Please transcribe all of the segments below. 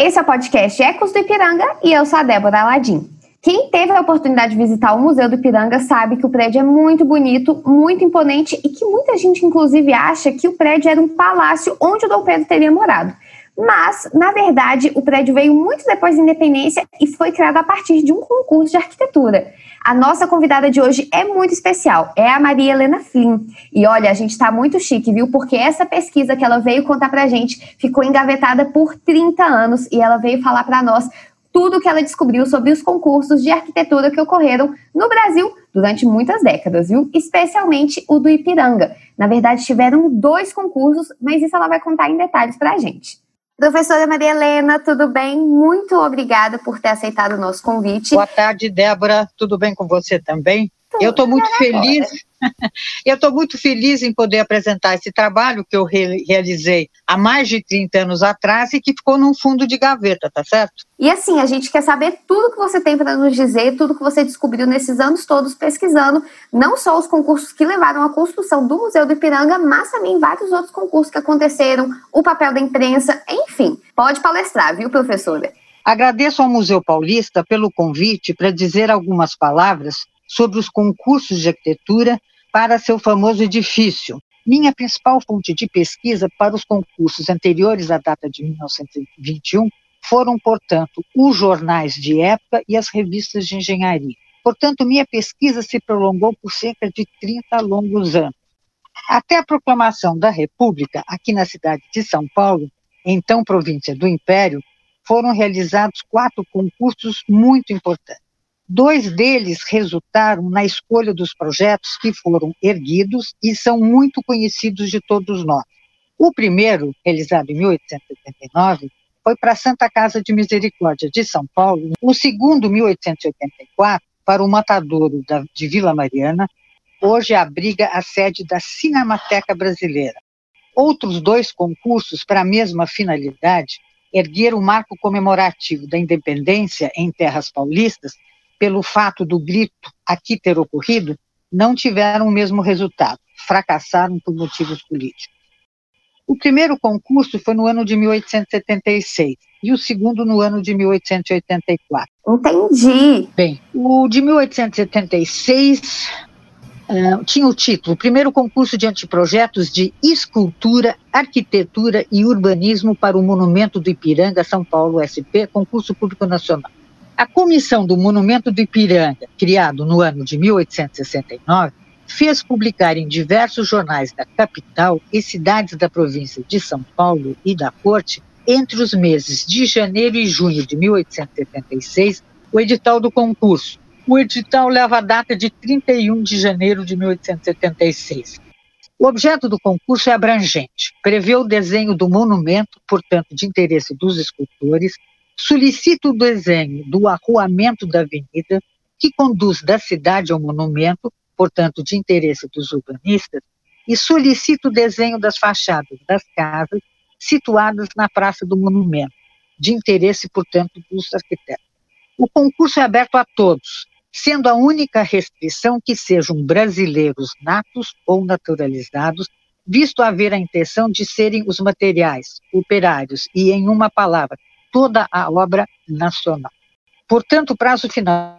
Esse é o podcast Ecos do Ipiranga e eu sou a Débora Aladim. Quem teve a oportunidade de visitar o Museu do Ipiranga sabe que o prédio é muito bonito, muito imponente e que muita gente, inclusive, acha que o prédio era um palácio onde o Dom Pedro teria morado. Mas, na verdade, o prédio veio muito depois da independência e foi criado a partir de um concurso de arquitetura. A nossa convidada de hoje é muito especial, é a Maria Helena Flynn. E olha, a gente está muito chique, viu? Porque essa pesquisa que ela veio contar pra gente ficou engavetada por 30 anos e ela veio falar para nós tudo o que ela descobriu sobre os concursos de arquitetura que ocorreram no Brasil durante muitas décadas, viu? Especialmente o do Ipiranga. Na verdade, tiveram dois concursos, mas isso ela vai contar em detalhes para a gente. Professora Maria Helena, tudo bem? Muito obrigada por ter aceitado o nosso convite. Boa tarde, Débora. Tudo bem com você também? Tudo eu estou muito feliz eu estou muito feliz em poder apresentar esse trabalho que eu re realizei há mais de 30 anos atrás e que ficou num fundo de gaveta, tá certo? E assim, a gente quer saber tudo que você tem para nos dizer, tudo que você descobriu nesses anos todos pesquisando, não só os concursos que levaram à construção do Museu do Ipiranga, mas também vários outros concursos que aconteceram, o papel da imprensa, enfim. Pode palestrar, viu, professora? Agradeço ao Museu Paulista pelo convite para dizer algumas palavras sobre os concursos de arquitetura para seu famoso edifício. Minha principal fonte de pesquisa para os concursos anteriores à data de 1921 foram, portanto, os jornais de época e as revistas de engenharia. Portanto, minha pesquisa se prolongou por cerca de 30 longos anos. Até a proclamação da República, aqui na cidade de São Paulo, então província do Império, foram realizados quatro concursos muito importantes. Dois deles resultaram na escolha dos projetos que foram erguidos e são muito conhecidos de todos nós. O primeiro, realizado em 1879, foi para a Santa Casa de Misericórdia de São Paulo. O segundo, 1884, para o Matadouro de Vila Mariana, hoje abriga a sede da Cinemateca Brasileira. Outros dois concursos para a mesma finalidade ergueram o marco comemorativo da independência em terras paulistas pelo fato do grito aqui ter ocorrido, não tiveram o mesmo resultado, fracassaram por motivos políticos. O primeiro concurso foi no ano de 1876 e o segundo no ano de 1884. Entendi. Bem, o de 1876 uh, tinha o título Primeiro Concurso de Anteprojetos de Escultura, Arquitetura e Urbanismo para o Monumento do Ipiranga, São Paulo, SP, Concurso Público Nacional. A Comissão do Monumento do Ipiranga, criado no ano de 1869, fez publicar em diversos jornais da capital e cidades da província de São Paulo e da Corte, entre os meses de janeiro e junho de 1876, o edital do concurso. O edital leva a data de 31 de janeiro de 1876. O objeto do concurso é abrangente, prevê o desenho do monumento, portanto, de interesse dos escultores, solicita o desenho do arruamento da avenida que conduz da cidade ao monumento, portanto, de interesse dos urbanistas, e solicita o desenho das fachadas das casas situadas na Praça do Monumento, de interesse, portanto, dos arquitetos. O concurso é aberto a todos, sendo a única restrição que sejam brasileiros natos ou naturalizados, visto haver a intenção de serem os materiais, operários e, em uma palavra, toda a obra nacional. Portanto, o prazo final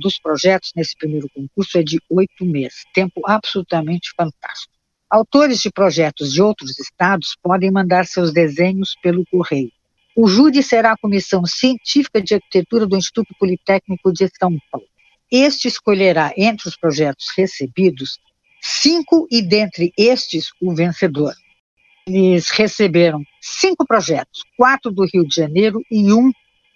dos projetos nesse primeiro concurso é de oito meses, tempo absolutamente fantástico. Autores de projetos de outros estados podem mandar seus desenhos pelo correio. O júri será a Comissão Científica de Arquitetura do Instituto Politécnico de São Paulo. Este escolherá entre os projetos recebidos cinco e dentre estes o vencedor. Eles receberam cinco projetos, quatro do Rio de Janeiro e um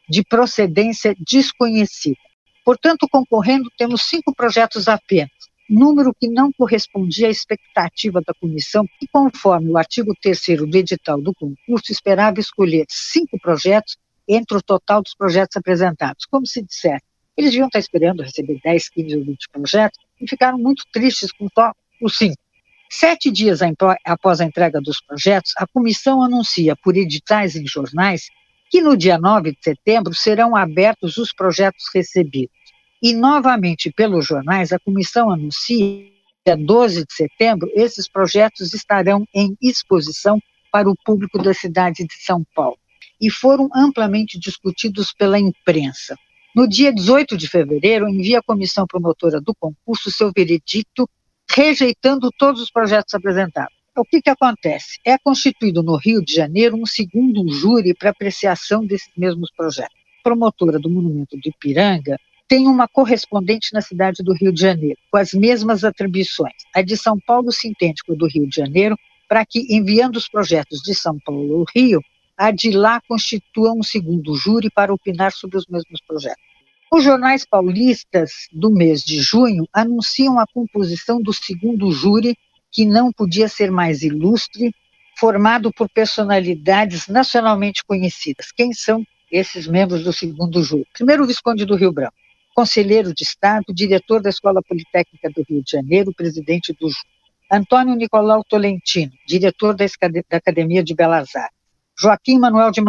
de procedência desconhecida. Portanto, concorrendo, temos cinco projetos apenas, número que não correspondia à expectativa da comissão, que, conforme o artigo 3 do edital do concurso, esperava escolher cinco projetos entre o total dos projetos apresentados. Como se disser, eles deviam estar esperando receber 10, 15 ou 20 projetos e ficaram muito tristes com só os cinco. Sete dias após a entrega dos projetos, a comissão anuncia por editais em jornais que no dia 9 de setembro serão abertos os projetos recebidos. E, novamente, pelos jornais, a comissão anuncia que, dia 12 de setembro, esses projetos estarão em exposição para o público da cidade de São Paulo. e foram amplamente discutidos pela imprensa. No dia 18 de fevereiro, envia a comissão promotora do concurso seu veredito, rejeitando todos os projetos apresentados. O que, que acontece? É constituído no Rio de Janeiro um segundo júri para apreciação desses mesmos projetos. A promotora do Monumento do Ipiranga tem uma correspondente na cidade do Rio de Janeiro, com as mesmas atribuições. A de São Paulo se entende com a do Rio de Janeiro, para que, enviando os projetos de São Paulo ao Rio, a de lá constitua um segundo júri para opinar sobre os mesmos projetos. Os jornais paulistas do mês de junho anunciam a composição do segundo júri, que não podia ser mais ilustre, formado por personalidades nacionalmente conhecidas. Quem são esses membros do segundo júri? Primeiro, o Visconde do Rio Branco, conselheiro de Estado, diretor da Escola Politécnica do Rio de Janeiro, presidente do júri. Antônio Nicolau Tolentino, diretor da Academia de Belas Artes. Joaquim Manuel de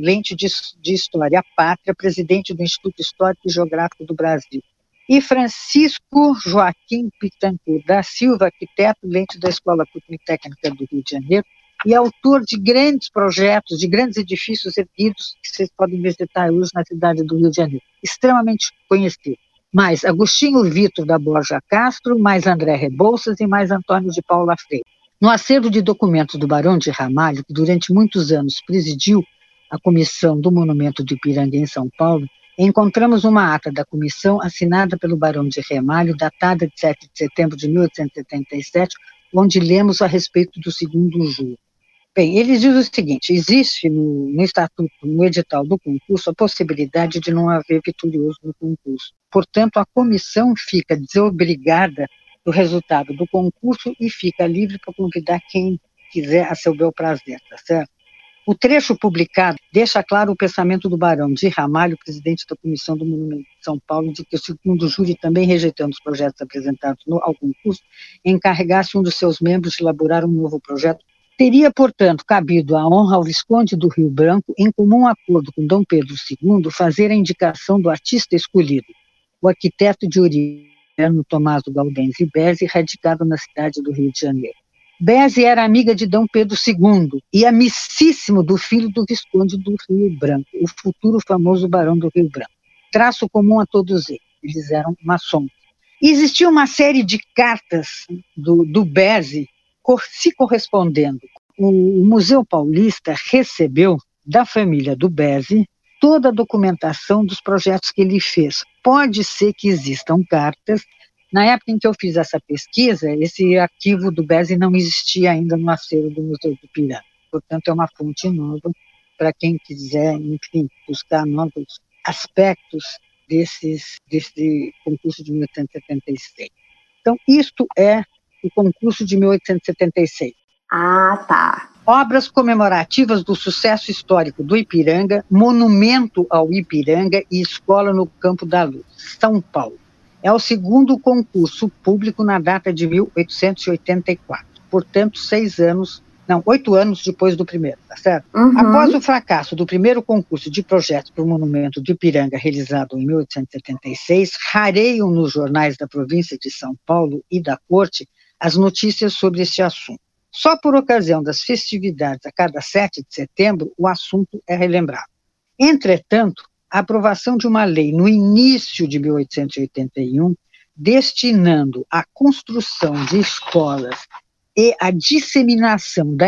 Lente de, de História Pátria, presidente do Instituto Histórico e Geográfico do Brasil. E Francisco Joaquim Pitancourt da Silva, arquiteto, lente da Escola Politécnica do Rio de Janeiro, e autor de grandes projetos, de grandes edifícios erguidos que vocês podem visitar hoje na cidade do Rio de Janeiro. Extremamente conhecido. Mais Agostinho Vitor da Borja Castro, mais André Rebouças e mais Antônio de Paula Freire. No acervo de documentos do Barão de Ramalho, que durante muitos anos presidiu a comissão do Monumento do Ipiranga em São Paulo, encontramos uma ata da comissão assinada pelo Barão de Ramalho, datada de 7 de setembro de 1877, onde lemos a respeito do segundo júri. Bem, eles dizem o seguinte: existe no, no, estatuto, no edital do concurso, a possibilidade de não haver vitorioso no concurso. Portanto, a comissão fica desobrigada do resultado do concurso e fica livre para convidar quem quiser a seu bel prazer, tá certo? O trecho publicado deixa claro o pensamento do Barão de Ramalho, presidente da Comissão do Monumento de São Paulo, de que, segundo o júri, também rejeitando os projetos apresentados no, ao concurso, encarregasse um dos seus membros de elaborar um novo projeto Teria, portanto, cabido a honra ao Visconde do Rio Branco, em comum acordo com Dom Pedro II, fazer a indicação do artista escolhido, o arquiteto de origem Tomás Gaudenzi Bezzi, radicado na cidade do Rio de Janeiro. Bezzi era amiga de Dom Pedro II e amicíssimo do filho do Visconde do Rio Branco, o futuro famoso Barão do Rio Branco. Traço comum a todos eles, eles eram maçons. Existia uma série de cartas do, do Bezzi se correspondendo. O Museu Paulista recebeu da família do Bezzi toda a documentação dos projetos que ele fez. Pode ser que existam cartas. Na época em que eu fiz essa pesquisa, esse arquivo do Bezzi não existia ainda no acervo do Museu do Piranga. Portanto, é uma fonte nova para quem quiser, enfim, buscar novos aspectos desses, desse concurso de 1876. Então, isto é o concurso de 1876. Ah, tá. Obras comemorativas do sucesso histórico do Ipiranga, Monumento ao Ipiranga e Escola no Campo da Luz, São Paulo. É o segundo concurso público na data de 1884. Portanto, seis anos não, oito anos depois do primeiro, tá certo? Uhum. Após o fracasso do primeiro concurso de projetos para o Monumento do Ipiranga, realizado em 1876, rareiam nos jornais da província de São Paulo e da Corte as notícias sobre este assunto. Só por ocasião das festividades a cada 7 de setembro, o assunto é relembrado. Entretanto, a aprovação de uma lei no início de 1881, destinando a construção de escolas e a disseminação da,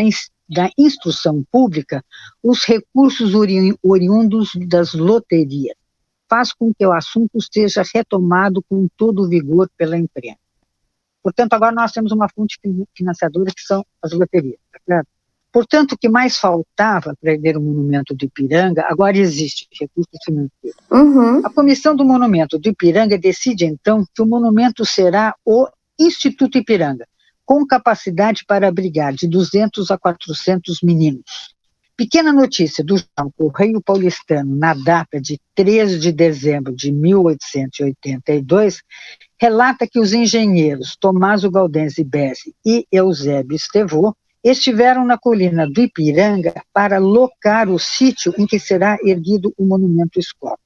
da instrução pública os recursos ori oriundos das loterias, faz com que o assunto seja retomado com todo vigor pela imprensa. Portanto, agora nós temos uma fonte financiadora que são as loterias. Tá Portanto, o que mais faltava para erguer o monumento do Ipiranga, agora existe recursos financeiros. Uhum. A comissão do monumento do Ipiranga decide, então, que o monumento será o Instituto Ipiranga, com capacidade para abrigar de 200 a 400 meninos. Pequena notícia do jornal Correio Paulistano, na data de 13 de dezembro de 1882, relata que os engenheiros Tomás Galdense Bessi e Eusébio Estevô estiveram na colina do Ipiranga para locar o sítio em que será erguido o monumento escola.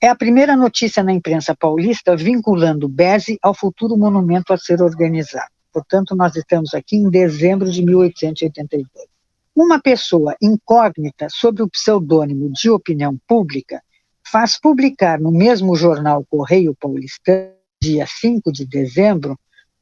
É a primeira notícia na imprensa paulista vinculando Bezzi ao futuro monumento a ser organizado. Portanto, nós estamos aqui em dezembro de 1882. Uma pessoa incógnita sob o pseudônimo de opinião pública faz publicar no mesmo jornal Correio Paulistano, dia 5 de dezembro,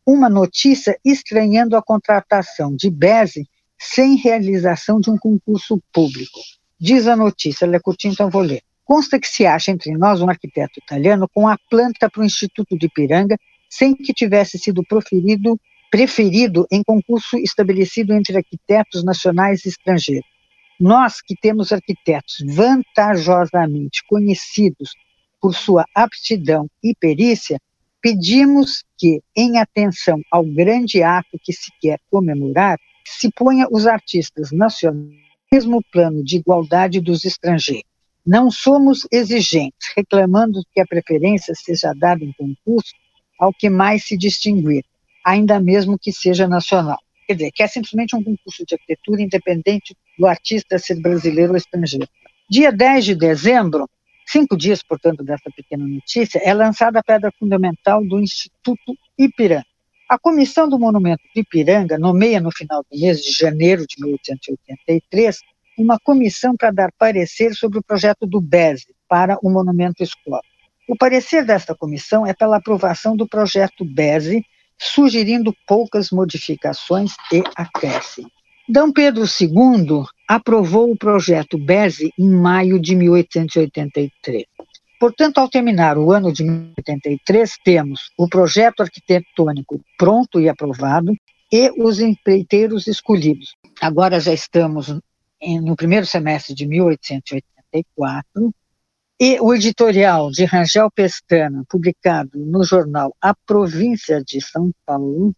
uma notícia estranhando a contratação de Beze sem realização de um concurso público. Diz a notícia, ela é curtinha, então vou ler. Consta que se acha entre nós um arquiteto italiano com a planta para o Instituto de Ipiranga, sem que tivesse sido proferido, preferido em concurso estabelecido entre arquitetos nacionais e estrangeiros. Nós que temos arquitetos vantajosamente conhecidos por sua aptidão e perícia, pedimos que, em atenção ao grande ato que se quer comemorar, se ponha os artistas nacionais no mesmo plano de igualdade dos estrangeiros. Não somos exigentes, reclamando que a preferência seja dada em concurso ao que mais se distinguir, ainda mesmo que seja nacional. Quer dizer, que é simplesmente um concurso de arquitetura independente do artista ser brasileiro ou estrangeiro. Dia 10 de dezembro, cinco dias, portanto, dessa pequena notícia, é lançada a pedra fundamental do Instituto Ipiranga. A Comissão do Monumento de Ipiranga nomeia no final do mês de janeiro de 1883 uma comissão para dar parecer sobre o projeto do BESE para o Monumento Escola. O parecer desta comissão é pela aprovação do projeto BESE, sugerindo poucas modificações e acréscimos. D. Pedro II aprovou o projeto BESE em maio de 1883. Portanto, ao terminar o ano de 1983, temos o projeto arquitetônico pronto e aprovado e os empreiteiros escolhidos. Agora já estamos no primeiro semestre de 1884, e o editorial de Rangel Pestana, publicado no jornal A Província de São Paulo,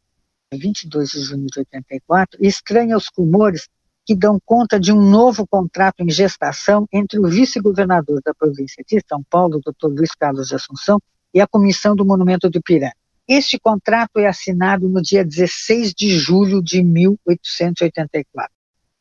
22 de junho de 84, estranha os rumores que dão conta de um novo contrato em gestação entre o vice-governador da província de São Paulo, Dr. Luiz Carlos de Assunção, e a comissão do Monumento do Piranga. Este contrato é assinado no dia 16 de julho de 1884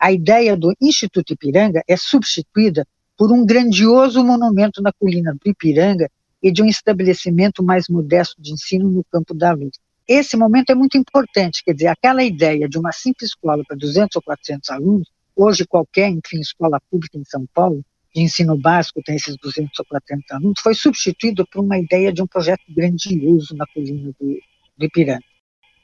a ideia do Instituto Ipiranga é substituída por um grandioso monumento na colina do Ipiranga e de um estabelecimento mais modesto de ensino no campo da luz. Esse momento é muito importante, quer dizer, aquela ideia de uma simples escola para 200 ou 400 alunos, hoje qualquer, enfim, escola pública em São Paulo, de ensino básico tem esses 200 ou 400 alunos, foi substituído por uma ideia de um projeto grandioso na colina do, do Ipiranga.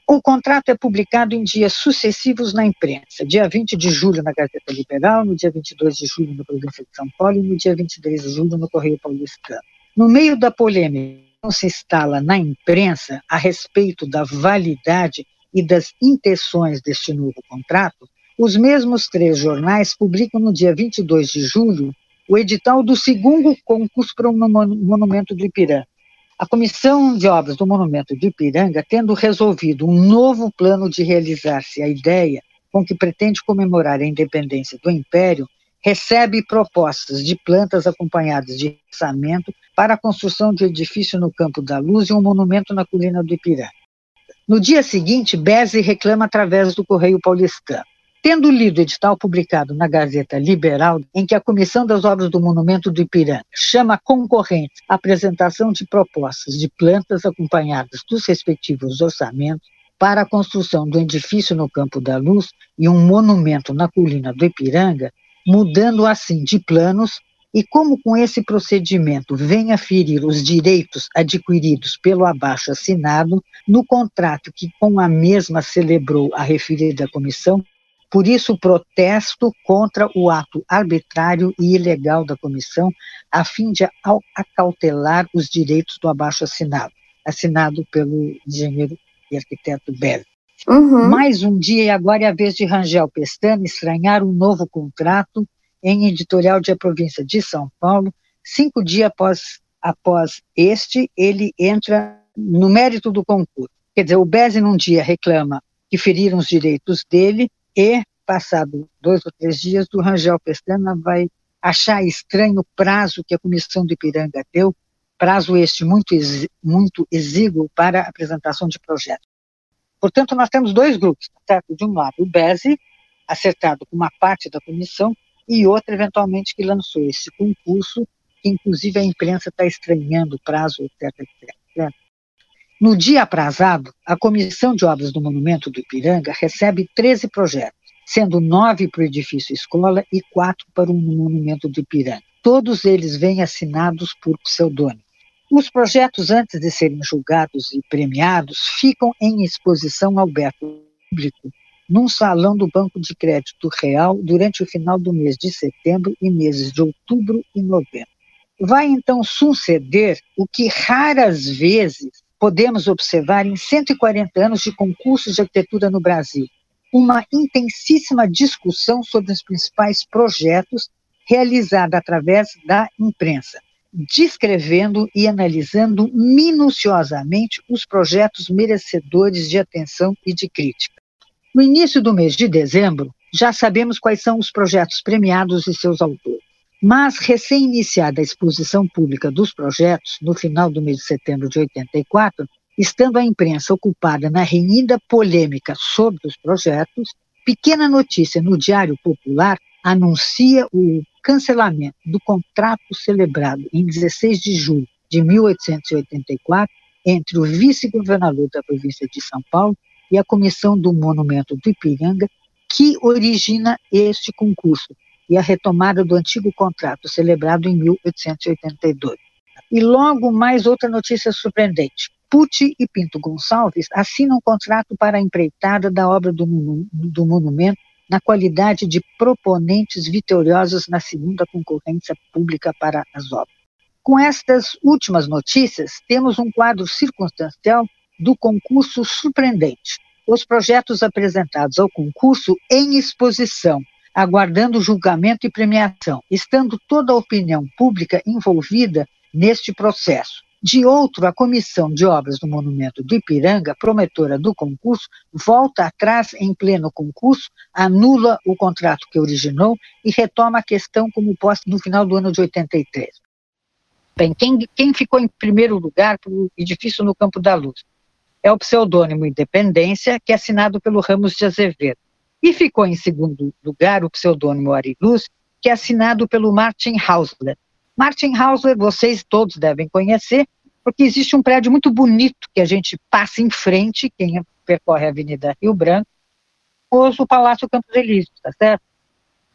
O contrato é publicado em dias sucessivos na imprensa, dia 20 de julho na Gazeta Liberal, no dia 22 de julho na Província de São Paulo e no dia 23 de julho no Correio Paulistano. No meio da polêmica que se instala na imprensa a respeito da validade e das intenções deste novo contrato, os mesmos três jornais publicam no dia 22 de julho o edital do segundo concurso para o Monumento do Ipiranga, a Comissão de Obras do Monumento de Ipiranga, tendo resolvido um novo plano de realizar-se a ideia com que pretende comemorar a independência do Império, recebe propostas de plantas acompanhadas de orçamento para a construção de edifício no Campo da Luz e um monumento na colina do Ipiranga. No dia seguinte, Beze reclama através do Correio Paulistano. Tendo lido o edital publicado na Gazeta Liberal, em que a Comissão das Obras do Monumento do Ipiranga chama concorrentes à apresentação de propostas de plantas acompanhadas dos respectivos orçamentos para a construção do edifício no Campo da Luz e um monumento na colina do Ipiranga, mudando assim de planos e como com esse procedimento vem a ferir os direitos adquiridos pelo abaixo assinado no contrato que com a mesma celebrou a referida comissão, por isso, protesto contra o ato arbitrário e ilegal da comissão, a fim de acautelar os direitos do abaixo-assinado, assinado pelo engenheiro e arquiteto Bell. Uhum. Mais um dia, e agora é a vez de Rangel Pestana estranhar um novo contrato em editorial de A Província de São Paulo. Cinco dias após, após este, ele entra no mérito do concurso. Quer dizer, o Beze num dia reclama que feriram os direitos dele, e, passado dois ou três dias, o Rangel Pestana vai achar estranho o prazo que a Comissão do Ipiranga deu, prazo este muito, exíguo para apresentação de projetos. Portanto, nós temos dois grupos, certo? De um lado, o BESE, acertado com uma parte da comissão, e outra, eventualmente, que lançou esse concurso, que inclusive a imprensa está estranhando o prazo, etc, etc. No dia aprazado, a Comissão de Obras do Monumento do Ipiranga recebe 13 projetos, sendo nove para o edifício escola e quatro para o monumento do Ipiranga. Todos eles vêm assinados por pseudônimo. Os projetos, antes de serem julgados e premiados, ficam em exposição ao público num salão do Banco de Crédito Real durante o final do mês de setembro e meses de outubro e novembro. Vai então suceder o que raras vezes podemos observar em 140 anos de concursos de arquitetura no Brasil, uma intensíssima discussão sobre os principais projetos realizada através da imprensa, descrevendo e analisando minuciosamente os projetos merecedores de atenção e de crítica. No início do mês de dezembro, já sabemos quais são os projetos premiados e seus autores. Mas, recém-iniciada a exposição pública dos projetos, no final do mês de setembro de 84, estando a imprensa ocupada na renhida polêmica sobre os projetos, pequena notícia no Diário Popular anuncia o cancelamento do contrato celebrado em 16 de julho de 1884 entre o vice-governador da província de São Paulo e a comissão do Monumento do Ipiranga, que origina este concurso e a retomada do antigo contrato celebrado em 1882. E logo mais outra notícia surpreendente. Pucci e Pinto Gonçalves assinam um contrato para a empreitada da obra do, do monumento na qualidade de proponentes vitoriosos na segunda concorrência pública para as obras. Com estas últimas notícias, temos um quadro circunstancial do concurso surpreendente. Os projetos apresentados ao concurso em exposição, aguardando julgamento e premiação, estando toda a opinião pública envolvida neste processo. De outro, a Comissão de Obras do Monumento do Ipiranga, promotora do concurso, volta atrás em pleno concurso, anula o contrato que originou e retoma a questão como posta no final do ano de 83. Bem, quem, quem ficou em primeiro lugar para o edifício no Campo da Luz? É o pseudônimo Independência, que é assinado pelo Ramos de Azevedo. E ficou em segundo lugar o pseudônimo Ariluz, que é assinado pelo Martin Hausler, Martin Hausler, vocês todos devem conhecer, porque existe um prédio muito bonito que a gente passa em frente, quem percorre a Avenida Rio Branco, o Palácio Campos Elíseos, tá certo?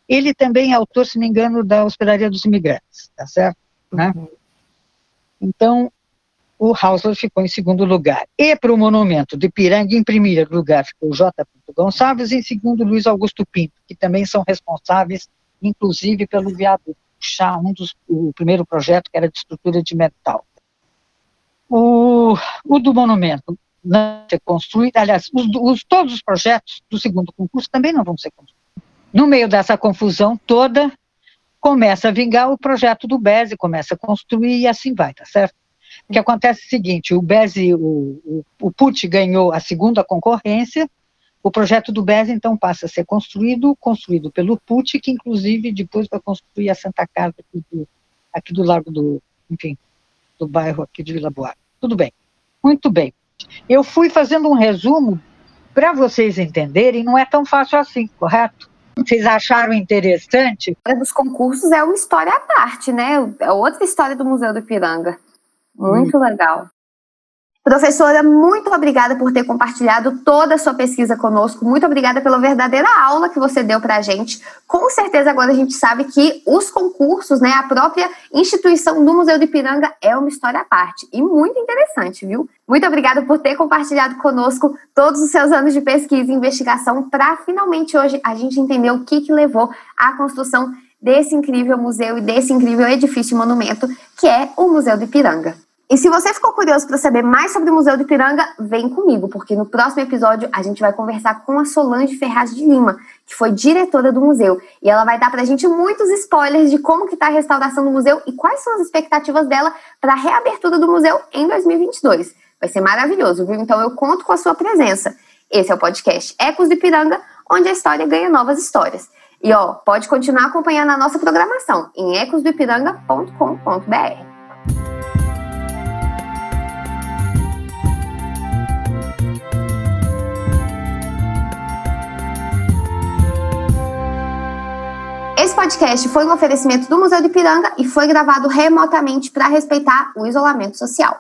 Ele também é autor, se não me engano, da Hospedaria dos Imigrantes, tá certo? Né? Uhum. Então, o Hausler ficou em segundo lugar. E para o monumento de Ipiranga, em primeiro lugar ficou J. Gonçalves, e em segundo Luiz Augusto Pinto, que também são responsáveis, inclusive, pelo viaduto puxar um dos, o primeiro projeto, que era de estrutura de metal. O, o do monumento não ser construído, aliás, os, os, todos os projetos do segundo concurso também não vão ser construídos. No meio dessa confusão toda, começa a vingar o projeto do BESE, começa a construir e assim vai, tá certo? O que acontece é o seguinte, o BESE, o, o, o PUT ganhou a segunda concorrência, o projeto do BES, então, passa a ser construído, construído pelo PUT, que inclusive depois vai construir a Santa Casa aqui do, aqui do Largo do, enfim, do bairro aqui de Vila Boa. Tudo bem. Muito bem. Eu fui fazendo um resumo para vocês entenderem, não é tão fácil assim, correto? Vocês acharam interessante? A história dos concursos é uma história à parte, né? É outra história do Museu do Ipiranga. Muito hum. legal. Professora, muito obrigada por ter compartilhado toda a sua pesquisa conosco. Muito obrigada pela verdadeira aula que você deu para a gente. Com certeza agora a gente sabe que os concursos, né, a própria instituição do Museu do Ipiranga é uma história à parte e muito interessante, viu? Muito obrigada por ter compartilhado conosco todos os seus anos de pesquisa e investigação para finalmente hoje a gente entender o que, que levou à construção desse incrível museu e desse incrível edifício monumento que é o Museu do Ipiranga. E se você ficou curioso para saber mais sobre o Museu do Ipiranga, vem comigo, porque no próximo episódio a gente vai conversar com a Solange Ferraz de Lima, que foi diretora do museu, e ela vai dar para a gente muitos spoilers de como que está a restauração do museu e quais são as expectativas dela para a reabertura do museu em 2022. Vai ser maravilhoso, viu? Então eu conto com a sua presença. Esse é o podcast Ecos do Ipiranga, onde a história ganha novas histórias. E ó, pode continuar acompanhando a nossa programação em ecosdoipiranga.com.br. podcast foi um oferecimento do Museu de Ipiranga e foi gravado remotamente para respeitar o isolamento social.